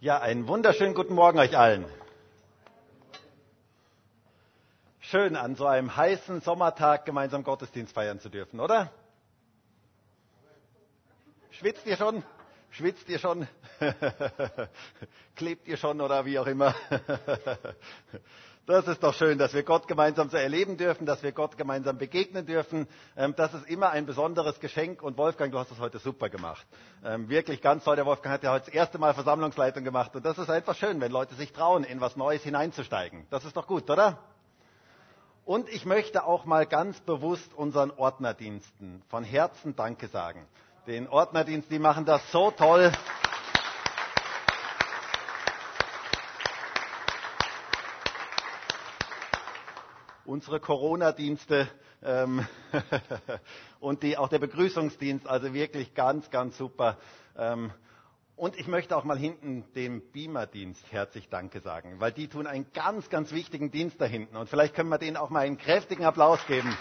Ja, einen wunderschönen guten Morgen euch allen. Schön, an so einem heißen Sommertag gemeinsam Gottesdienst feiern zu dürfen, oder? Schwitzt ihr schon? Schwitzt ihr schon? Klebt ihr schon oder wie auch immer? Das ist doch schön, dass wir Gott gemeinsam so erleben dürfen, dass wir Gott gemeinsam begegnen dürfen. Ähm, das ist immer ein besonderes Geschenk. Und Wolfgang, du hast das heute super gemacht. Ähm, wirklich ganz toll. Der Wolfgang hat ja heute das erste Mal Versammlungsleitung gemacht. Und das ist einfach schön, wenn Leute sich trauen, in was Neues hineinzusteigen. Das ist doch gut, oder? Und ich möchte auch mal ganz bewusst unseren Ordnerdiensten von Herzen Danke sagen. Den Ordnerdienst, die machen das so toll. Unsere Corona-Dienste ähm, und die, auch der Begrüßungsdienst, also wirklich ganz, ganz super. Ähm, und ich möchte auch mal hinten dem Beamer-Dienst herzlich Danke sagen, weil die tun einen ganz, ganz wichtigen Dienst da hinten. Und vielleicht können wir denen auch mal einen kräftigen Applaus geben.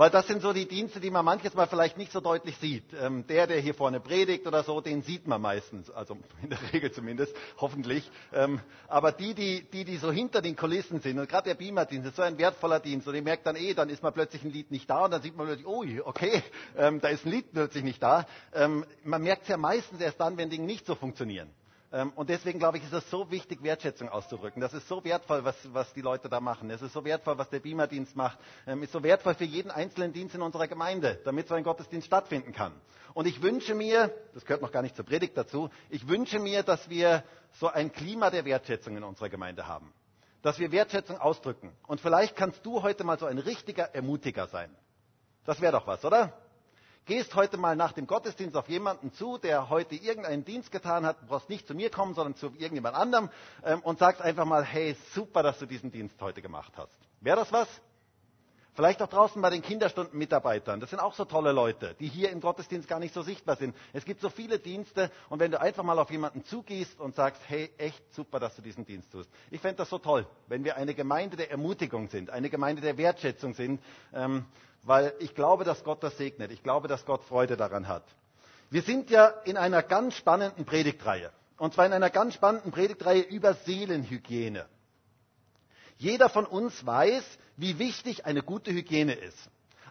Weil das sind so die Dienste, die man manches Mal vielleicht nicht so deutlich sieht. Ähm, der, der hier vorne predigt oder so, den sieht man meistens, also in der Regel zumindest, hoffentlich. Ähm, aber die, die, die, die so hinter den Kulissen sind, und gerade der Beamer-Dienst ist so ein wertvoller Dienst, und ihr merkt dann eh, dann ist mal plötzlich ein Lied nicht da, und dann sieht man plötzlich, oh, okay, ähm, da ist ein Lied plötzlich nicht da. Ähm, man merkt es ja meistens erst dann, wenn Dinge nicht so funktionieren. Ähm, und deswegen glaube ich, ist es so wichtig, Wertschätzung auszudrücken. Das ist so wertvoll, was, was die Leute da machen. Es ist so wertvoll, was der Beamer-Dienst macht. Es ähm, ist so wertvoll für jeden einzelnen Dienst in unserer Gemeinde, damit so ein Gottesdienst stattfinden kann. Und ich wünsche mir, das gehört noch gar nicht zur Predigt dazu, ich wünsche mir, dass wir so ein Klima der Wertschätzung in unserer Gemeinde haben. Dass wir Wertschätzung ausdrücken. Und vielleicht kannst du heute mal so ein richtiger Ermutiger sein. Das wäre doch was, oder? Gehst heute mal nach dem Gottesdienst auf jemanden zu, der heute irgendeinen Dienst getan hat, du brauchst nicht zu mir kommen, sondern zu irgendjemand anderem ähm, und sagst einfach mal, hey, super, dass du diesen Dienst heute gemacht hast. Wäre das was? Vielleicht auch draußen bei den Kinderstundenmitarbeitern. Das sind auch so tolle Leute, die hier im Gottesdienst gar nicht so sichtbar sind. Es gibt so viele Dienste und wenn du einfach mal auf jemanden zugehst und sagst, hey, echt super, dass du diesen Dienst tust. Ich fände das so toll, wenn wir eine Gemeinde der Ermutigung sind, eine Gemeinde der Wertschätzung sind. Ähm, weil ich glaube, dass Gott das segnet. Ich glaube, dass Gott Freude daran hat. Wir sind ja in einer ganz spannenden Predigtreihe. Und zwar in einer ganz spannenden Predigtreihe über Seelenhygiene. Jeder von uns weiß, wie wichtig eine gute Hygiene ist.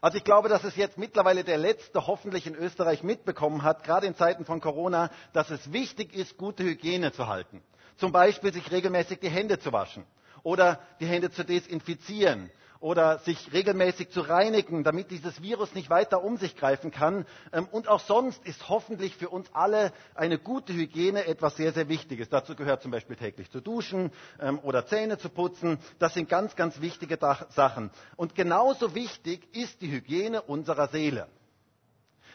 Also ich glaube, dass es jetzt mittlerweile der Letzte hoffentlich in Österreich mitbekommen hat, gerade in Zeiten von Corona, dass es wichtig ist, gute Hygiene zu halten. Zum Beispiel sich regelmäßig die Hände zu waschen oder die Hände zu desinfizieren oder sich regelmäßig zu reinigen, damit dieses Virus nicht weiter um sich greifen kann. Ähm, und auch sonst ist hoffentlich für uns alle eine gute Hygiene etwas sehr, sehr Wichtiges. Dazu gehört zum Beispiel täglich zu duschen ähm, oder Zähne zu putzen. Das sind ganz, ganz wichtige Sachen. Und genauso wichtig ist die Hygiene unserer Seele.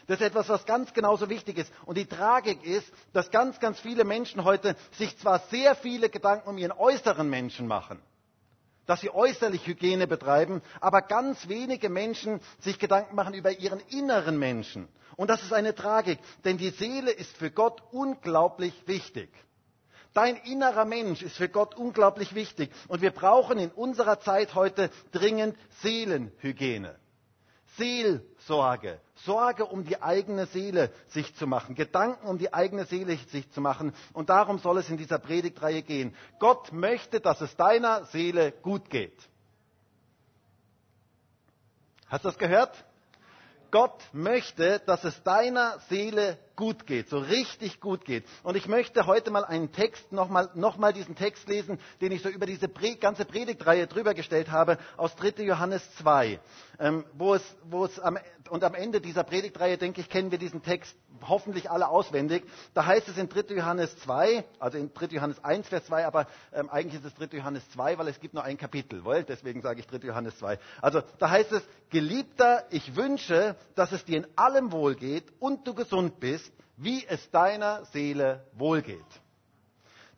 Das ist etwas, was ganz genauso wichtig ist. Und die Tragik ist, dass ganz, ganz viele Menschen heute sich zwar sehr viele Gedanken um ihren äußeren Menschen machen, dass sie äußerlich Hygiene betreiben, aber ganz wenige Menschen sich Gedanken machen über ihren inneren Menschen. Und das ist eine Tragik, denn die Seele ist für Gott unglaublich wichtig. Dein innerer Mensch ist für Gott unglaublich wichtig. Und wir brauchen in unserer Zeit heute dringend Seelenhygiene. Seelsorge, Sorge um die eigene Seele sich zu machen, Gedanken um die eigene Seele sich zu machen. Und darum soll es in dieser Predigtreihe gehen. Gott möchte, dass es deiner Seele gut geht. Hast du das gehört? Gott möchte, dass es deiner Seele gut geht, so richtig gut geht. Und ich möchte heute mal einen Text, nochmal noch mal diesen Text lesen, den ich so über diese ganze Predigtreihe drüber gestellt habe, aus 3. Johannes 2, ähm, wo es, wo es am, und am Ende dieser Predigtreihe, denke ich, kennen wir diesen Text hoffentlich alle auswendig. Da heißt es in 3. Johannes 2, also in 3. Johannes 1, Vers 2, aber ähm, eigentlich ist es 3. Johannes 2, weil es gibt nur ein Kapitel, wohl? deswegen sage ich 3. Johannes 2. Also da heißt es, Geliebter, ich wünsche, dass es dir in allem wohlgeht und du gesund bist, wie es deiner Seele wohlgeht.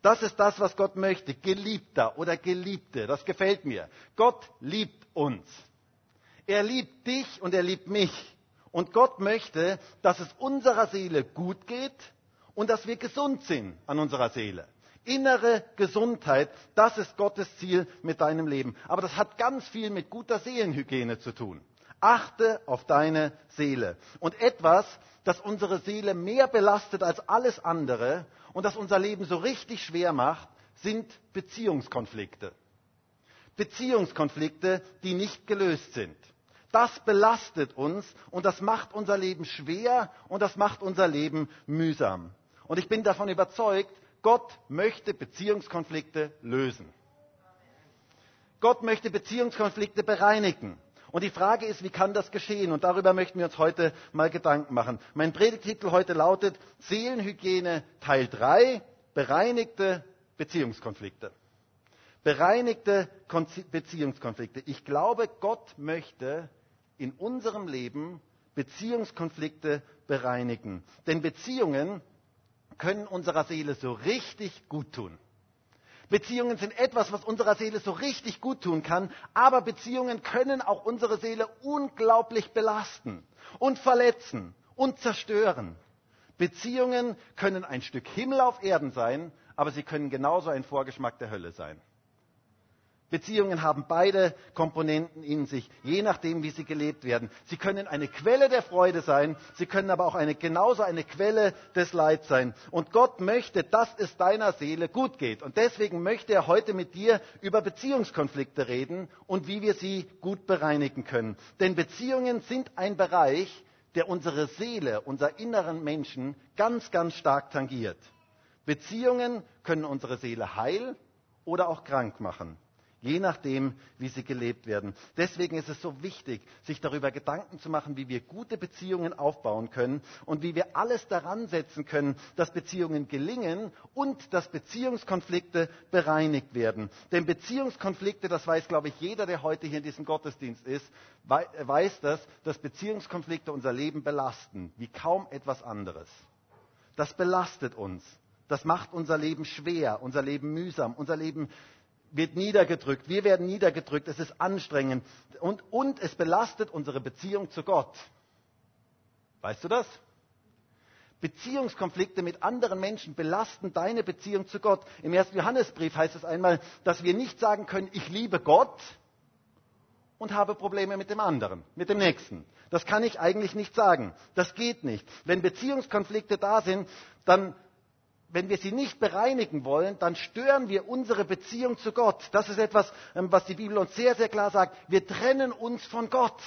Das ist das, was Gott möchte. Geliebter oder Geliebte, das gefällt mir. Gott liebt uns. Er liebt dich und er liebt mich. Und Gott möchte, dass es unserer Seele gut geht und dass wir gesund sind an unserer Seele. Innere Gesundheit, das ist Gottes Ziel mit deinem Leben. Aber das hat ganz viel mit guter Seelenhygiene zu tun. Achte auf deine Seele. Und etwas, das unsere Seele mehr belastet als alles andere und das unser Leben so richtig schwer macht, sind Beziehungskonflikte. Beziehungskonflikte, die nicht gelöst sind. Das belastet uns und das macht unser Leben schwer und das macht unser Leben mühsam. Und ich bin davon überzeugt, Gott möchte Beziehungskonflikte lösen. Gott möchte Beziehungskonflikte bereinigen. Und die Frage ist, wie kann das geschehen? Und darüber möchten wir uns heute mal Gedanken machen. Mein Predigtitel heute lautet Seelenhygiene Teil 3, bereinigte Beziehungskonflikte. Bereinigte Beziehungskonflikte. Ich glaube, Gott möchte in unserem Leben Beziehungskonflikte bereinigen. Denn Beziehungen können unserer Seele so richtig gut tun. Beziehungen sind etwas, was unserer Seele so richtig gut tun kann, aber Beziehungen können auch unsere Seele unglaublich belasten und verletzen und zerstören. Beziehungen können ein Stück Himmel auf Erden sein, aber sie können genauso ein Vorgeschmack der Hölle sein. Beziehungen haben beide Komponenten in sich, je nachdem, wie sie gelebt werden. Sie können eine Quelle der Freude sein, sie können aber auch eine, genauso eine Quelle des Leids sein. Und Gott möchte, dass es deiner Seele gut geht. Und deswegen möchte er heute mit dir über Beziehungskonflikte reden und wie wir sie gut bereinigen können. Denn Beziehungen sind ein Bereich, der unsere Seele, unser inneren Menschen ganz, ganz stark tangiert. Beziehungen können unsere Seele heil oder auch krank machen je nachdem, wie sie gelebt werden. Deswegen ist es so wichtig, sich darüber Gedanken zu machen, wie wir gute Beziehungen aufbauen können und wie wir alles daran setzen können, dass Beziehungen gelingen und dass Beziehungskonflikte bereinigt werden. Denn Beziehungskonflikte, das weiß, glaube ich, jeder, der heute hier in diesem Gottesdienst ist, weiß das, dass Beziehungskonflikte unser Leben belasten, wie kaum etwas anderes. Das belastet uns. Das macht unser Leben schwer, unser Leben mühsam, unser Leben wird niedergedrückt, wir werden niedergedrückt, es ist anstrengend und, und es belastet unsere Beziehung zu Gott. Weißt du das? Beziehungskonflikte mit anderen Menschen belasten deine Beziehung zu Gott. Im ersten Johannesbrief heißt es einmal, dass wir nicht sagen können, ich liebe Gott und habe Probleme mit dem anderen, mit dem Nächsten. Das kann ich eigentlich nicht sagen. Das geht nicht. Wenn Beziehungskonflikte da sind, dann wenn wir sie nicht bereinigen wollen, dann stören wir unsere Beziehung zu Gott. Das ist etwas, ähm, was die Bibel uns sehr, sehr klar sagt. Wir trennen uns von Gott,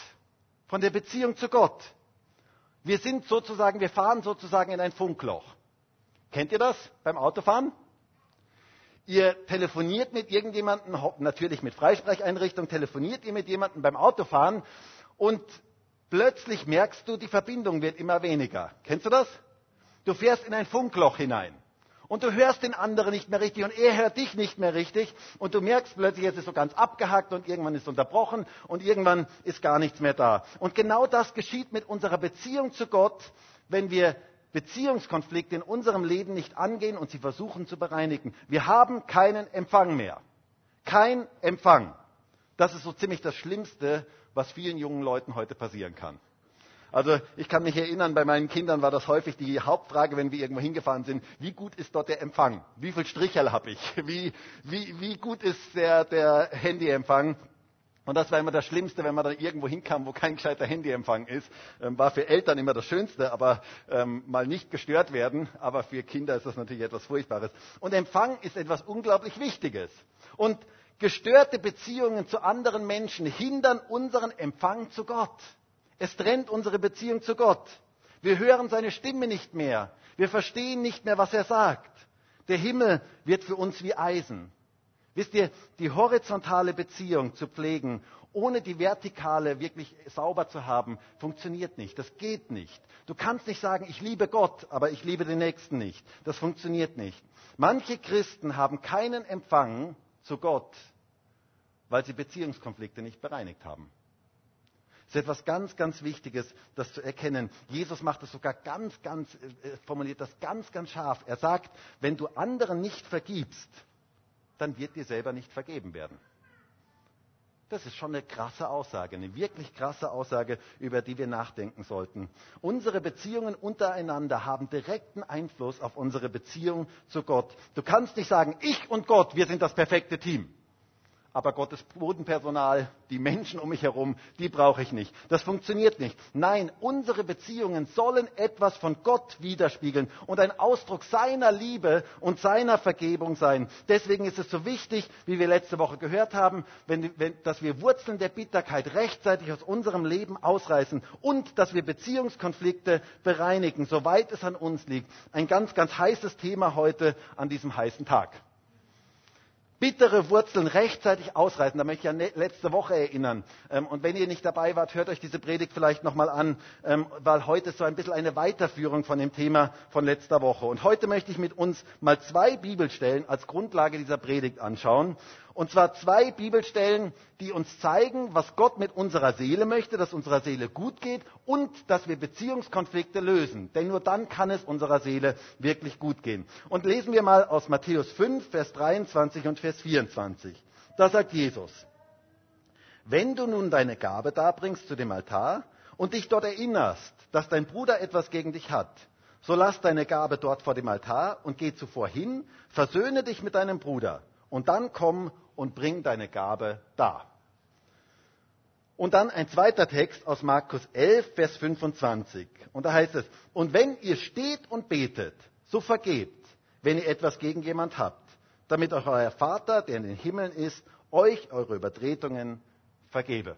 von der Beziehung zu Gott. Wir sind sozusagen, wir fahren sozusagen in ein Funkloch. Kennt ihr das beim Autofahren? Ihr telefoniert mit irgendjemandem, natürlich mit Freisprecheinrichtung, telefoniert ihr mit jemandem beim Autofahren und plötzlich merkst du, die Verbindung wird immer weniger. Kennst du das? Du fährst in ein Funkloch hinein und du hörst den anderen nicht mehr richtig und er hört dich nicht mehr richtig und du merkst plötzlich, es ist so ganz abgehackt und irgendwann ist unterbrochen und irgendwann ist gar nichts mehr da. Und genau das geschieht mit unserer Beziehung zu Gott, wenn wir Beziehungskonflikte in unserem Leben nicht angehen und sie versuchen zu bereinigen. Wir haben keinen Empfang mehr. Kein Empfang. Das ist so ziemlich das Schlimmste, was vielen jungen Leuten heute passieren kann. Also ich kann mich erinnern, bei meinen Kindern war das häufig die Hauptfrage, wenn wir irgendwo hingefahren sind, wie gut ist dort der Empfang? Wie viel Strichel habe ich? Wie, wie, wie gut ist der, der Handyempfang? Und das war immer das Schlimmste, wenn man da irgendwo hinkam, wo kein gescheiter Handyempfang ist. Ähm, war für Eltern immer das Schönste, aber ähm, mal nicht gestört werden. Aber für Kinder ist das natürlich etwas Furchtbares. Und Empfang ist etwas unglaublich Wichtiges. Und gestörte Beziehungen zu anderen Menschen hindern unseren Empfang zu Gott. Es trennt unsere Beziehung zu Gott. Wir hören seine Stimme nicht mehr. Wir verstehen nicht mehr, was er sagt. Der Himmel wird für uns wie Eisen. Wisst ihr, die horizontale Beziehung zu pflegen, ohne die vertikale wirklich sauber zu haben, funktioniert nicht. Das geht nicht. Du kannst nicht sagen, ich liebe Gott, aber ich liebe den Nächsten nicht. Das funktioniert nicht. Manche Christen haben keinen Empfang zu Gott, weil sie Beziehungskonflikte nicht bereinigt haben. Das ist etwas ganz, ganz Wichtiges, das zu erkennen. Jesus macht es sogar ganz, ganz, äh, formuliert das ganz, ganz scharf. Er sagt, wenn du anderen nicht vergibst, dann wird dir selber nicht vergeben werden. Das ist schon eine krasse Aussage, eine wirklich krasse Aussage, über die wir nachdenken sollten. Unsere Beziehungen untereinander haben direkten Einfluss auf unsere Beziehung zu Gott. Du kannst nicht sagen, ich und Gott, wir sind das perfekte Team. Aber Gottes Bodenpersonal, die Menschen um mich herum, die brauche ich nicht. Das funktioniert nicht. Nein, unsere Beziehungen sollen etwas von Gott widerspiegeln und ein Ausdruck seiner Liebe und seiner Vergebung sein. Deswegen ist es so wichtig, wie wir letzte Woche gehört haben, wenn, wenn, dass wir Wurzeln der Bitterkeit rechtzeitig aus unserem Leben ausreißen und dass wir Beziehungskonflikte bereinigen, soweit es an uns liegt. Ein ganz, ganz heißes Thema heute an diesem heißen Tag bittere Wurzeln rechtzeitig ausreißen. Da möchte ich an letzte Woche erinnern. Ähm, und wenn ihr nicht dabei wart, hört euch diese Predigt vielleicht nochmal an, ähm, weil heute ist so ein bisschen eine Weiterführung von dem Thema von letzter Woche. Und heute möchte ich mit uns mal zwei Bibelstellen als Grundlage dieser Predigt anschauen. Und zwar zwei Bibelstellen, die uns zeigen, was Gott mit unserer Seele möchte, dass unserer Seele gut geht und dass wir Beziehungskonflikte lösen. Denn nur dann kann es unserer Seele wirklich gut gehen. Und lesen wir mal aus Matthäus 5, Vers 23 und Vers 24. Da sagt Jesus, wenn du nun deine Gabe darbringst zu dem Altar und dich dort erinnerst, dass dein Bruder etwas gegen dich hat, so lass deine Gabe dort vor dem Altar und geh zuvor hin, versöhne dich mit deinem Bruder und dann komm und bring deine Gabe dar. Und dann ein zweiter Text aus Markus 11, Vers 25. Und da heißt es, und wenn ihr steht und betet, so vergebt, wenn ihr etwas gegen jemand habt, damit auch euer Vater, der in den Himmeln ist, euch eure Übertretungen vergebe.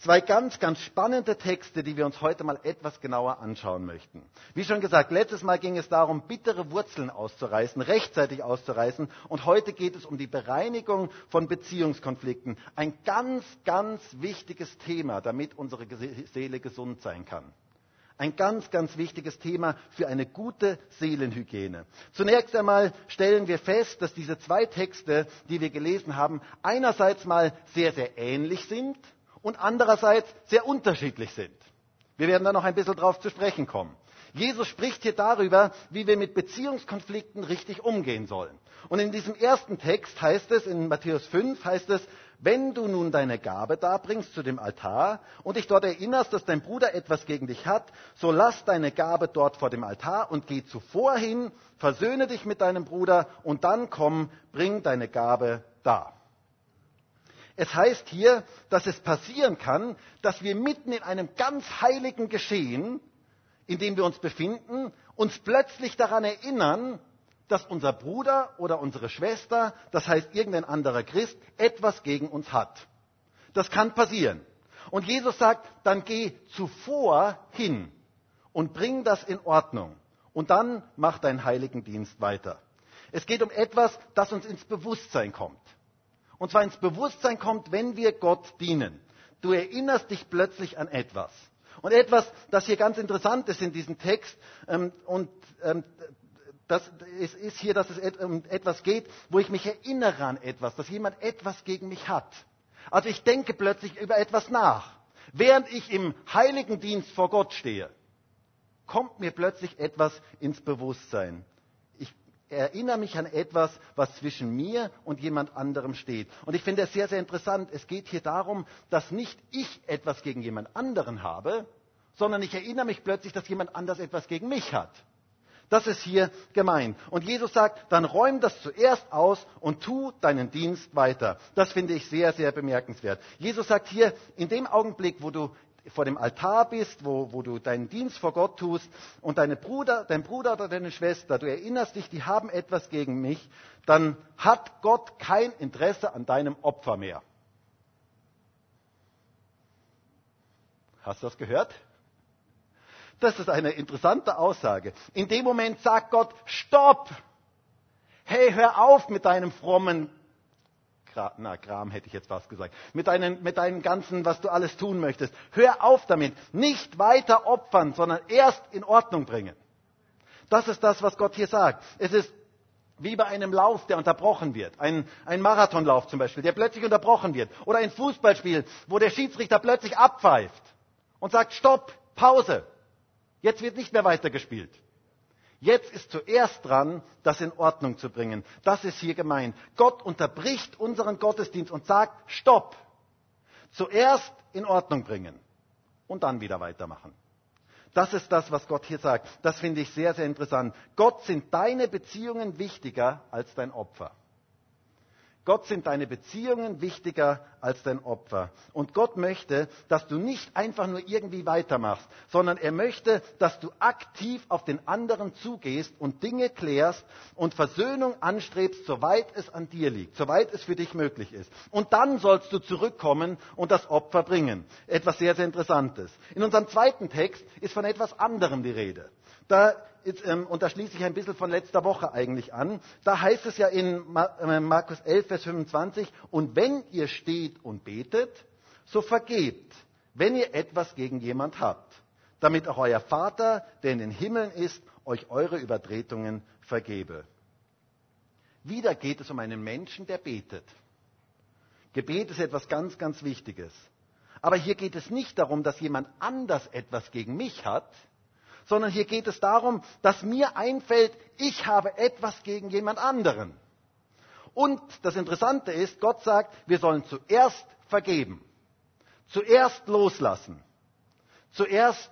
Zwei ganz, ganz spannende Texte, die wir uns heute mal etwas genauer anschauen möchten. Wie schon gesagt, letztes Mal ging es darum, bittere Wurzeln auszureißen, rechtzeitig auszureißen. Und heute geht es um die Bereinigung von Beziehungskonflikten. Ein ganz, ganz wichtiges Thema, damit unsere Seele gesund sein kann. Ein ganz, ganz wichtiges Thema für eine gute Seelenhygiene. Zunächst einmal stellen wir fest, dass diese zwei Texte, die wir gelesen haben, einerseits mal sehr, sehr ähnlich sind und andererseits sehr unterschiedlich sind. Wir werden da noch ein bisschen drauf zu sprechen kommen. Jesus spricht hier darüber, wie wir mit Beziehungskonflikten richtig umgehen sollen. Und in diesem ersten Text heißt es, in Matthäus 5 heißt es, wenn du nun deine Gabe darbringst zu dem Altar und dich dort erinnerst, dass dein Bruder etwas gegen dich hat, so lass deine Gabe dort vor dem Altar und geh zuvor hin, versöhne dich mit deinem Bruder und dann komm, bring deine Gabe dar. Es heißt hier, dass es passieren kann, dass wir mitten in einem ganz heiligen Geschehen, in dem wir uns befinden, uns plötzlich daran erinnern, dass unser Bruder oder unsere Schwester, das heißt irgendein anderer Christ, etwas gegen uns hat. Das kann passieren. Und Jesus sagt, dann geh zuvor hin und bring das in Ordnung. Und dann mach deinen heiligen Dienst weiter. Es geht um etwas, das uns ins Bewusstsein kommt. Und zwar ins Bewusstsein kommt, wenn wir Gott dienen. Du erinnerst dich plötzlich an etwas. Und etwas, das hier ganz interessant ist in diesem Text, ähm, und ähm, das ist, ist hier, dass es um etwas geht, wo ich mich erinnere an etwas, dass jemand etwas gegen mich hat. Also ich denke plötzlich über etwas nach. Während ich im heiligen Dienst vor Gott stehe, kommt mir plötzlich etwas ins Bewusstsein erinnere mich an etwas, was zwischen mir und jemand anderem steht. Und ich finde es sehr, sehr interessant. Es geht hier darum, dass nicht ich etwas gegen jemand anderen habe, sondern ich erinnere mich plötzlich, dass jemand anders etwas gegen mich hat. Das ist hier gemeint. Und Jesus sagt, dann räum das zuerst aus und tu deinen Dienst weiter. Das finde ich sehr, sehr bemerkenswert. Jesus sagt hier, in dem Augenblick, wo du vor dem Altar bist, wo, wo du deinen Dienst vor Gott tust und deine Bruder, dein Bruder oder deine Schwester, du erinnerst dich, die haben etwas gegen mich, dann hat Gott kein Interesse an deinem Opfer mehr. Hast du das gehört? Das ist eine interessante Aussage. In dem Moment sagt Gott, stopp! Hey, hör auf mit deinem frommen na, Kram hätte ich jetzt fast gesagt, mit, deinen, mit deinem ganzen, was du alles tun möchtest. Hör auf damit. Nicht weiter opfern, sondern erst in Ordnung bringen. Das ist das, was Gott hier sagt. Es ist wie bei einem Lauf, der unterbrochen wird. Ein, ein Marathonlauf zum Beispiel, der plötzlich unterbrochen wird. Oder ein Fußballspiel, wo der Schiedsrichter plötzlich abpfeift und sagt, stopp, Pause. Jetzt wird nicht mehr weitergespielt. Jetzt ist zuerst dran, das in Ordnung zu bringen. Das ist hier gemeint. Gott unterbricht unseren Gottesdienst und sagt, stopp. Zuerst in Ordnung bringen und dann wieder weitermachen. Das ist das, was Gott hier sagt. Das finde ich sehr, sehr interessant. Gott sind deine Beziehungen wichtiger als dein Opfer. Gott sind deine Beziehungen wichtiger als dein Opfer. Und Gott möchte, dass du nicht einfach nur irgendwie weitermachst, sondern er möchte, dass du aktiv auf den anderen zugehst und Dinge klärst und Versöhnung anstrebst, soweit es an dir liegt, soweit es für dich möglich ist. Und dann sollst du zurückkommen und das Opfer bringen. Etwas sehr, sehr Interessantes. In unserem zweiten Text ist von etwas anderem die Rede. Da ist, ähm, und da schließe ich ein bisschen von letzter Woche eigentlich an, da heißt es ja in äh, Markus 11, Vers 25, und wenn ihr steht und betet, so vergebt, wenn ihr etwas gegen jemand habt, damit auch euer Vater, der in den Himmeln ist, euch eure Übertretungen vergebe. Wieder geht es um einen Menschen, der betet. Gebet ist etwas ganz, ganz Wichtiges. Aber hier geht es nicht darum, dass jemand anders etwas gegen mich hat, sondern hier geht es darum, dass mir einfällt, ich habe etwas gegen jemand anderen. Und das Interessante ist, Gott sagt, wir sollen zuerst vergeben, zuerst loslassen, zuerst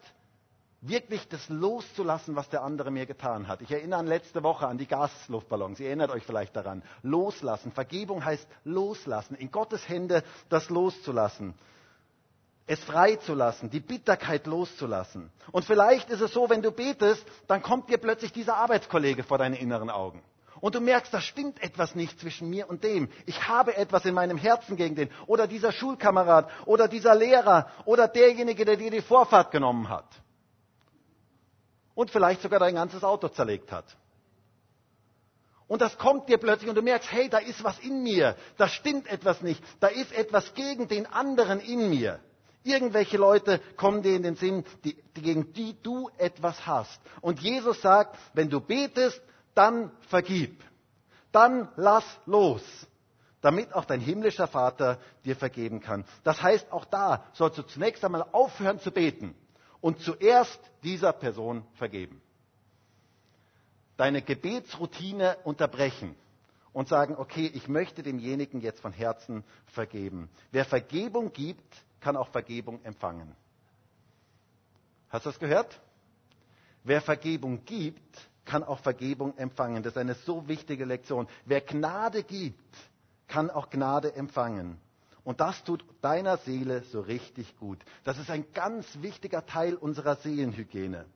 wirklich das loszulassen, was der andere mir getan hat. Ich erinnere an letzte Woche an die Gasluftballons. Ihr erinnert euch vielleicht daran. Loslassen. Vergebung heißt loslassen. In Gottes Hände das loszulassen es freizulassen, die Bitterkeit loszulassen. Und vielleicht ist es so, wenn du betest, dann kommt dir plötzlich dieser Arbeitskollege vor deine inneren Augen. Und du merkst, da stimmt etwas nicht zwischen mir und dem. Ich habe etwas in meinem Herzen gegen den. Oder dieser Schulkamerad oder dieser Lehrer oder derjenige, der dir die Vorfahrt genommen hat. Und vielleicht sogar dein ganzes Auto zerlegt hat. Und das kommt dir plötzlich und du merkst, hey, da ist was in mir. Da stimmt etwas nicht. Da ist etwas gegen den anderen in mir. Irgendwelche Leute kommen dir in den Sinn, die, die, gegen die du etwas hast. Und Jesus sagt, wenn du betest, dann vergib. Dann lass los, damit auch dein himmlischer Vater dir vergeben kann. Das heißt, auch da sollst du zunächst einmal aufhören zu beten und zuerst dieser Person vergeben. Deine Gebetsroutine unterbrechen und sagen, okay, ich möchte demjenigen jetzt von Herzen vergeben. Wer Vergebung gibt, kann auch Vergebung empfangen. Hast du das gehört? Wer Vergebung gibt, kann auch Vergebung empfangen. Das ist eine so wichtige Lektion. Wer Gnade gibt, kann auch Gnade empfangen. Und das tut deiner Seele so richtig gut. Das ist ein ganz wichtiger Teil unserer Seelenhygiene.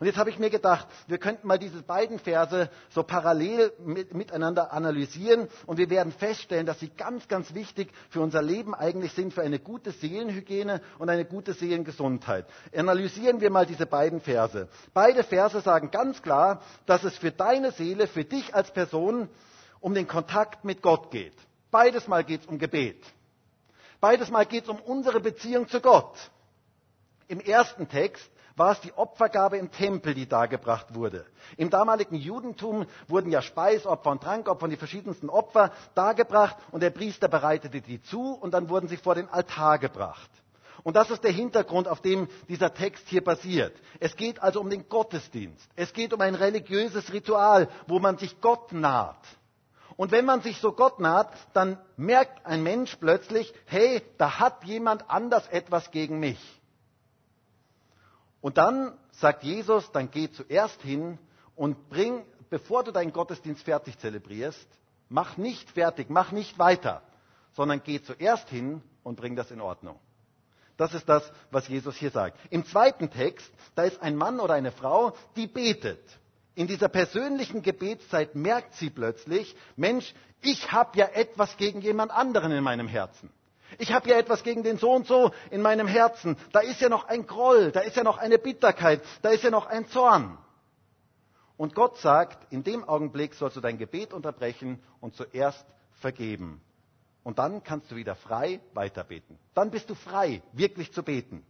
Und jetzt habe ich mir gedacht, wir könnten mal diese beiden Verse so parallel mit, miteinander analysieren und wir werden feststellen, dass sie ganz, ganz wichtig für unser Leben eigentlich sind, für eine gute Seelenhygiene und eine gute Seelengesundheit. Analysieren wir mal diese beiden Verse. Beide Verse sagen ganz klar, dass es für deine Seele, für dich als Person um den Kontakt mit Gott geht. Beides Mal geht es um Gebet. Beides Mal geht es um unsere Beziehung zu Gott. Im ersten Text war es die Opfergabe im Tempel, die dargebracht wurde. Im damaligen Judentum wurden ja Speisopfer und Trankopfer und die verschiedensten Opfer dargebracht und der Priester bereitete die zu und dann wurden sie vor den Altar gebracht. Und das ist der Hintergrund, auf dem dieser Text hier basiert. Es geht also um den Gottesdienst. Es geht um ein religiöses Ritual, wo man sich Gott naht. Und wenn man sich so Gott naht, dann merkt ein Mensch plötzlich, hey, da hat jemand anders etwas gegen mich. Und dann sagt Jesus, dann geh zuerst hin und bring, bevor du deinen Gottesdienst fertig zelebrierst, mach nicht fertig, mach nicht weiter, sondern geh zuerst hin und bring das in Ordnung. Das ist das, was Jesus hier sagt. Im zweiten Text, da ist ein Mann oder eine Frau, die betet. In dieser persönlichen Gebetszeit merkt sie plötzlich, Mensch, ich habe ja etwas gegen jemand anderen in meinem Herzen. Ich habe ja etwas gegen den so und so in meinem Herzen. Da ist ja noch ein Groll, da ist ja noch eine Bitterkeit, da ist ja noch ein Zorn. Und Gott sagt, in dem Augenblick sollst du dein Gebet unterbrechen und zuerst vergeben. Und dann kannst du wieder frei weiterbeten. Dann bist du frei, wirklich zu beten.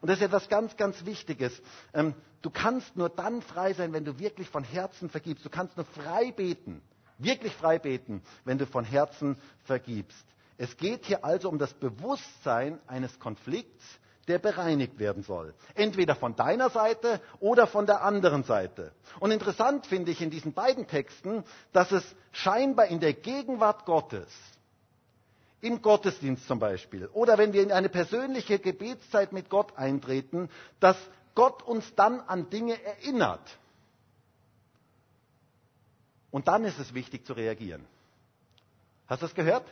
Und das ist etwas ganz, ganz Wichtiges. Ähm, du kannst nur dann frei sein, wenn du wirklich von Herzen vergibst. Du kannst nur frei beten, wirklich frei beten, wenn du von Herzen vergibst. Es geht hier also um das Bewusstsein eines Konflikts, der bereinigt werden soll. Entweder von deiner Seite oder von der anderen Seite. Und interessant finde ich in diesen beiden Texten, dass es scheinbar in der Gegenwart Gottes, im Gottesdienst zum Beispiel, oder wenn wir in eine persönliche Gebetszeit mit Gott eintreten, dass Gott uns dann an Dinge erinnert. Und dann ist es wichtig zu reagieren. Hast du das gehört?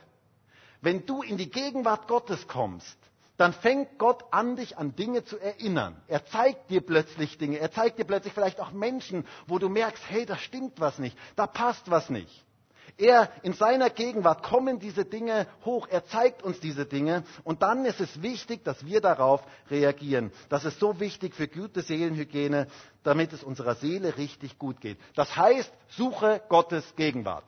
Wenn du in die Gegenwart Gottes kommst, dann fängt Gott an, dich an Dinge zu erinnern. Er zeigt dir plötzlich Dinge. Er zeigt dir plötzlich vielleicht auch Menschen, wo du merkst, hey, da stimmt was nicht, da passt was nicht. Er in seiner Gegenwart kommen diese Dinge hoch. Er zeigt uns diese Dinge. Und dann ist es wichtig, dass wir darauf reagieren. Das ist so wichtig für gute Seelenhygiene, damit es unserer Seele richtig gut geht. Das heißt, suche Gottes Gegenwart.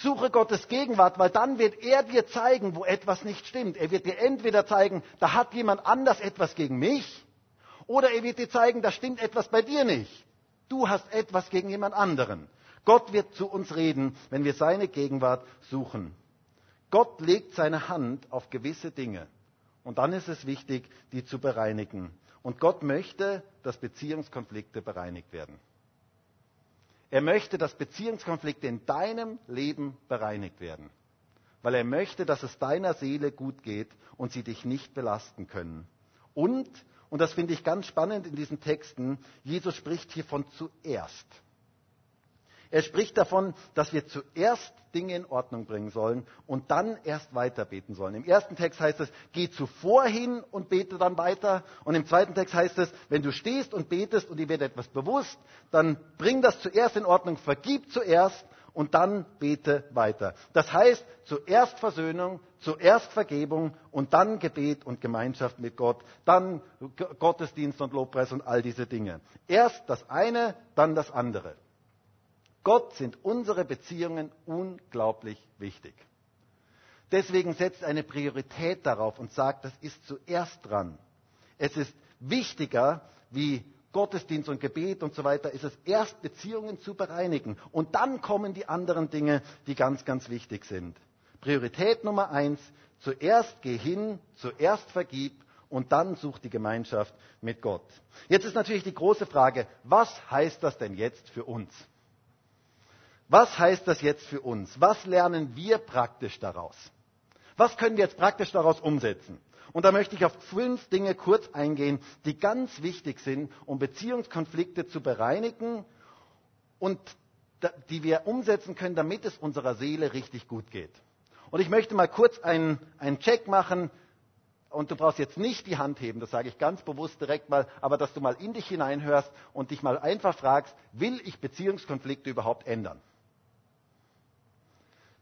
Suche Gottes Gegenwart, weil dann wird er dir zeigen, wo etwas nicht stimmt. Er wird dir entweder zeigen, da hat jemand anders etwas gegen mich, oder er wird dir zeigen, da stimmt etwas bei dir nicht. Du hast etwas gegen jemand anderen. Gott wird zu uns reden, wenn wir seine Gegenwart suchen. Gott legt seine Hand auf gewisse Dinge. Und dann ist es wichtig, die zu bereinigen. Und Gott möchte, dass Beziehungskonflikte bereinigt werden. Er möchte, dass Beziehungskonflikte in deinem Leben bereinigt werden, weil er möchte, dass es deiner Seele gut geht und sie dich nicht belasten können. Und, und das finde ich ganz spannend in diesen Texten, Jesus spricht hier von zuerst. Er spricht davon, dass wir zuerst Dinge in Ordnung bringen sollen und dann erst weiter beten sollen. Im ersten Text heißt es, geh zuvor hin und bete dann weiter. Und im zweiten Text heißt es, wenn du stehst und betest und dir wird etwas bewusst, dann bring das zuerst in Ordnung, vergib zuerst und dann bete weiter. Das heißt, zuerst Versöhnung, zuerst Vergebung und dann Gebet und Gemeinschaft mit Gott, dann Gottesdienst und Lobpreis und all diese Dinge. Erst das eine, dann das andere. Gott sind unsere Beziehungen unglaublich wichtig. Deswegen setzt eine Priorität darauf und sagt, das ist zuerst dran. Es ist wichtiger wie Gottesdienst und Gebet und so weiter, ist es erst Beziehungen zu bereinigen. Und dann kommen die anderen Dinge, die ganz, ganz wichtig sind. Priorität Nummer eins, zuerst geh hin, zuerst vergib und dann such die Gemeinschaft mit Gott. Jetzt ist natürlich die große Frage, was heißt das denn jetzt für uns? Was heißt das jetzt für uns? Was lernen wir praktisch daraus? Was können wir jetzt praktisch daraus umsetzen? Und da möchte ich auf fünf Dinge kurz eingehen, die ganz wichtig sind, um Beziehungskonflikte zu bereinigen und die wir umsetzen können, damit es unserer Seele richtig gut geht. Und ich möchte mal kurz einen, einen Check machen. Und du brauchst jetzt nicht die Hand heben, das sage ich ganz bewusst direkt mal, aber dass du mal in dich hineinhörst und dich mal einfach fragst, will ich Beziehungskonflikte überhaupt ändern?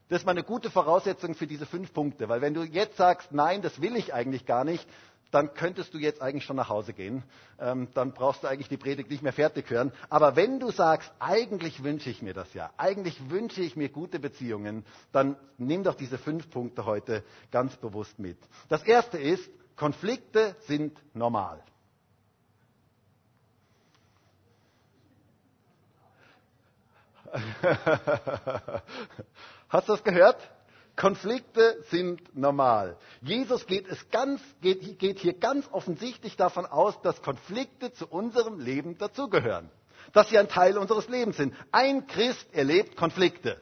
Das ist mal eine gute Voraussetzung für diese fünf Punkte, weil wenn du jetzt sagst, nein, das will ich eigentlich gar nicht, dann könntest du jetzt eigentlich schon nach Hause gehen. Ähm, dann brauchst du eigentlich die Predigt nicht mehr fertig hören. Aber wenn du sagst, eigentlich wünsche ich mir das ja, eigentlich wünsche ich mir gute Beziehungen, dann nimm doch diese fünf Punkte heute ganz bewusst mit. Das erste ist, Konflikte sind normal. Hast du das gehört? Konflikte sind normal. Jesus geht, es ganz, geht, geht hier ganz offensichtlich davon aus, dass Konflikte zu unserem Leben dazugehören. Dass sie ein Teil unseres Lebens sind. Ein Christ erlebt Konflikte.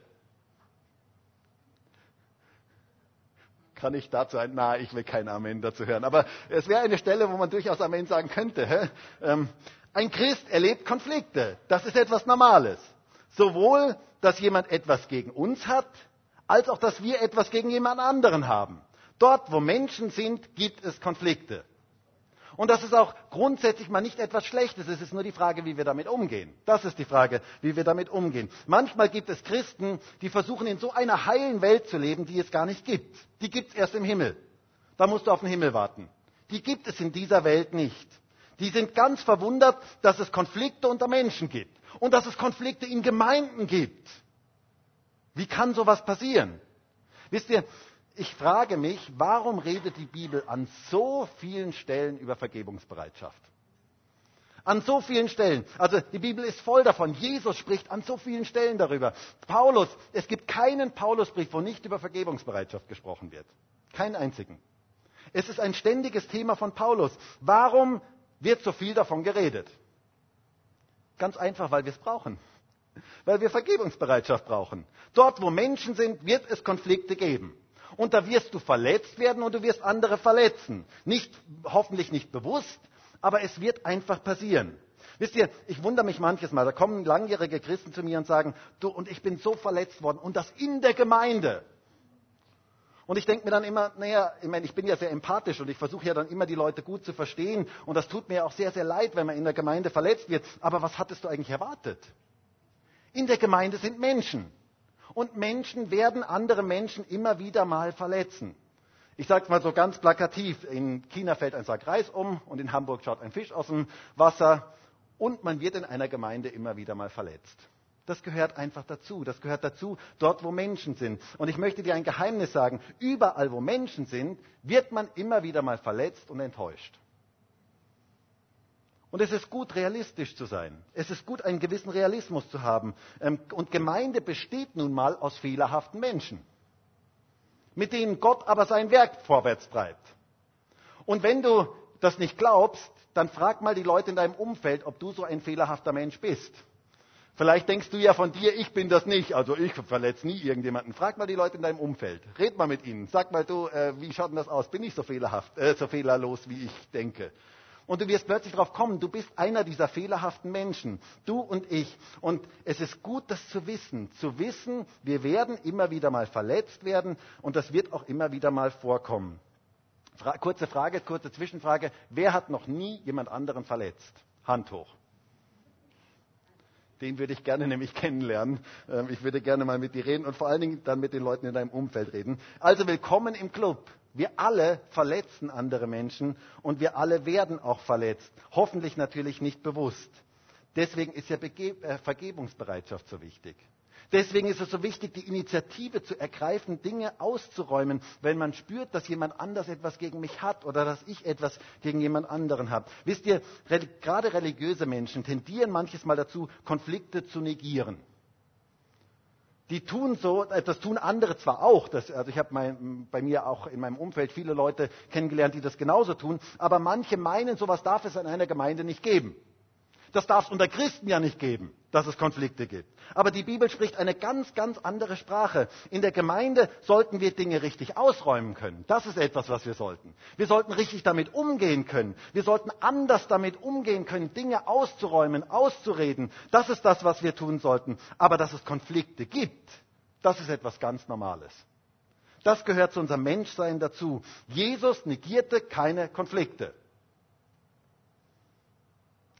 Kann ich dazu ein, na, ich will kein Amen dazu hören. Aber es wäre eine Stelle, wo man durchaus Amen sagen könnte. Ähm, ein Christ erlebt Konflikte. Das ist etwas Normales. Sowohl, dass jemand etwas gegen uns hat, als auch, dass wir etwas gegen jemand anderen haben. Dort, wo Menschen sind, gibt es Konflikte. Und das ist auch grundsätzlich mal nicht etwas Schlechtes. Es ist nur die Frage, wie wir damit umgehen. Das ist die Frage, wie wir damit umgehen. Manchmal gibt es Christen, die versuchen, in so einer heilen Welt zu leben, die es gar nicht gibt. Die gibt es erst im Himmel. Da musst du auf den Himmel warten. Die gibt es in dieser Welt nicht. Die sind ganz verwundert, dass es Konflikte unter Menschen gibt und dass es Konflikte in Gemeinden gibt. Wie kann sowas passieren? Wisst ihr, ich frage mich, warum redet die Bibel an so vielen Stellen über Vergebungsbereitschaft? An so vielen Stellen. Also die Bibel ist voll davon. Jesus spricht an so vielen Stellen darüber. Paulus, es gibt keinen Paulusbrief, wo nicht über Vergebungsbereitschaft gesprochen wird. Keinen einzigen. Es ist ein ständiges Thema von Paulus. Warum wird so viel davon geredet? Ganz einfach, weil wir es brauchen. Weil wir Vergebungsbereitschaft brauchen. Dort, wo Menschen sind, wird es Konflikte geben. Und da wirst du verletzt werden und du wirst andere verletzen. Nicht, hoffentlich nicht bewusst, aber es wird einfach passieren. Wisst ihr, ich wundere mich manches Mal, da kommen langjährige Christen zu mir und sagen, du, und ich bin so verletzt worden und das in der Gemeinde. Und ich denke mir dann immer, naja, ich meine, ich bin ja sehr empathisch und ich versuche ja dann immer die Leute gut zu verstehen und das tut mir auch sehr, sehr leid, wenn man in der Gemeinde verletzt wird. Aber was hattest du eigentlich erwartet? In der Gemeinde sind Menschen und Menschen werden andere Menschen immer wieder mal verletzen. Ich sage es mal so ganz plakativ, in China fällt ein Sack Reis um und in Hamburg schaut ein Fisch aus dem Wasser und man wird in einer Gemeinde immer wieder mal verletzt. Das gehört einfach dazu. Das gehört dazu, dort wo Menschen sind. Und ich möchte dir ein Geheimnis sagen. Überall wo Menschen sind, wird man immer wieder mal verletzt und enttäuscht. Und es ist gut, realistisch zu sein. Es ist gut, einen gewissen Realismus zu haben. Ähm, und Gemeinde besteht nun mal aus fehlerhaften Menschen, mit denen Gott aber sein Werk vorwärts treibt. Und wenn du das nicht glaubst, dann frag mal die Leute in deinem Umfeld, ob du so ein fehlerhafter Mensch bist. Vielleicht denkst du ja von dir, ich bin das nicht, also ich verletze nie irgendjemanden. Frag mal die Leute in deinem Umfeld, red mal mit ihnen, sag mal du, äh, wie schaut denn das aus? Bin ich so fehlerhaft, äh, so fehlerlos, wie ich denke? Und du wirst plötzlich darauf kommen, du bist einer dieser fehlerhaften Menschen, du und ich. Und es ist gut, das zu wissen, zu wissen, wir werden immer wieder mal verletzt werden und das wird auch immer wieder mal vorkommen. Fra kurze Frage, kurze Zwischenfrage, wer hat noch nie jemand anderen verletzt? Hand hoch. Den würde ich gerne nämlich kennenlernen. Ähm, ich würde gerne mal mit dir reden und vor allen Dingen dann mit den Leuten in deinem Umfeld reden. Also willkommen im Club. Wir alle verletzen andere Menschen und wir alle werden auch verletzt. Hoffentlich natürlich nicht bewusst. Deswegen ist ja äh, Vergebungsbereitschaft so wichtig. Deswegen ist es so wichtig, die Initiative zu ergreifen, Dinge auszuräumen, wenn man spürt, dass jemand anders etwas gegen mich hat oder dass ich etwas gegen jemand anderen habe. Wisst ihr, gerade religiöse Menschen tendieren manches Mal dazu, Konflikte zu negieren. Die tun so, äh, das tun andere zwar auch, das, also ich habe bei mir auch in meinem Umfeld viele Leute kennengelernt, die das genauso tun, aber manche meinen, sowas darf es in einer Gemeinde nicht geben. Das darf es unter Christen ja nicht geben, dass es Konflikte gibt. Aber die Bibel spricht eine ganz, ganz andere Sprache. In der Gemeinde sollten wir Dinge richtig ausräumen können. Das ist etwas, was wir sollten. Wir sollten richtig damit umgehen können. Wir sollten anders damit umgehen können, Dinge auszuräumen, auszureden. Das ist das, was wir tun sollten. Aber dass es Konflikte gibt, das ist etwas ganz Normales. Das gehört zu unserem Menschsein dazu. Jesus negierte keine Konflikte.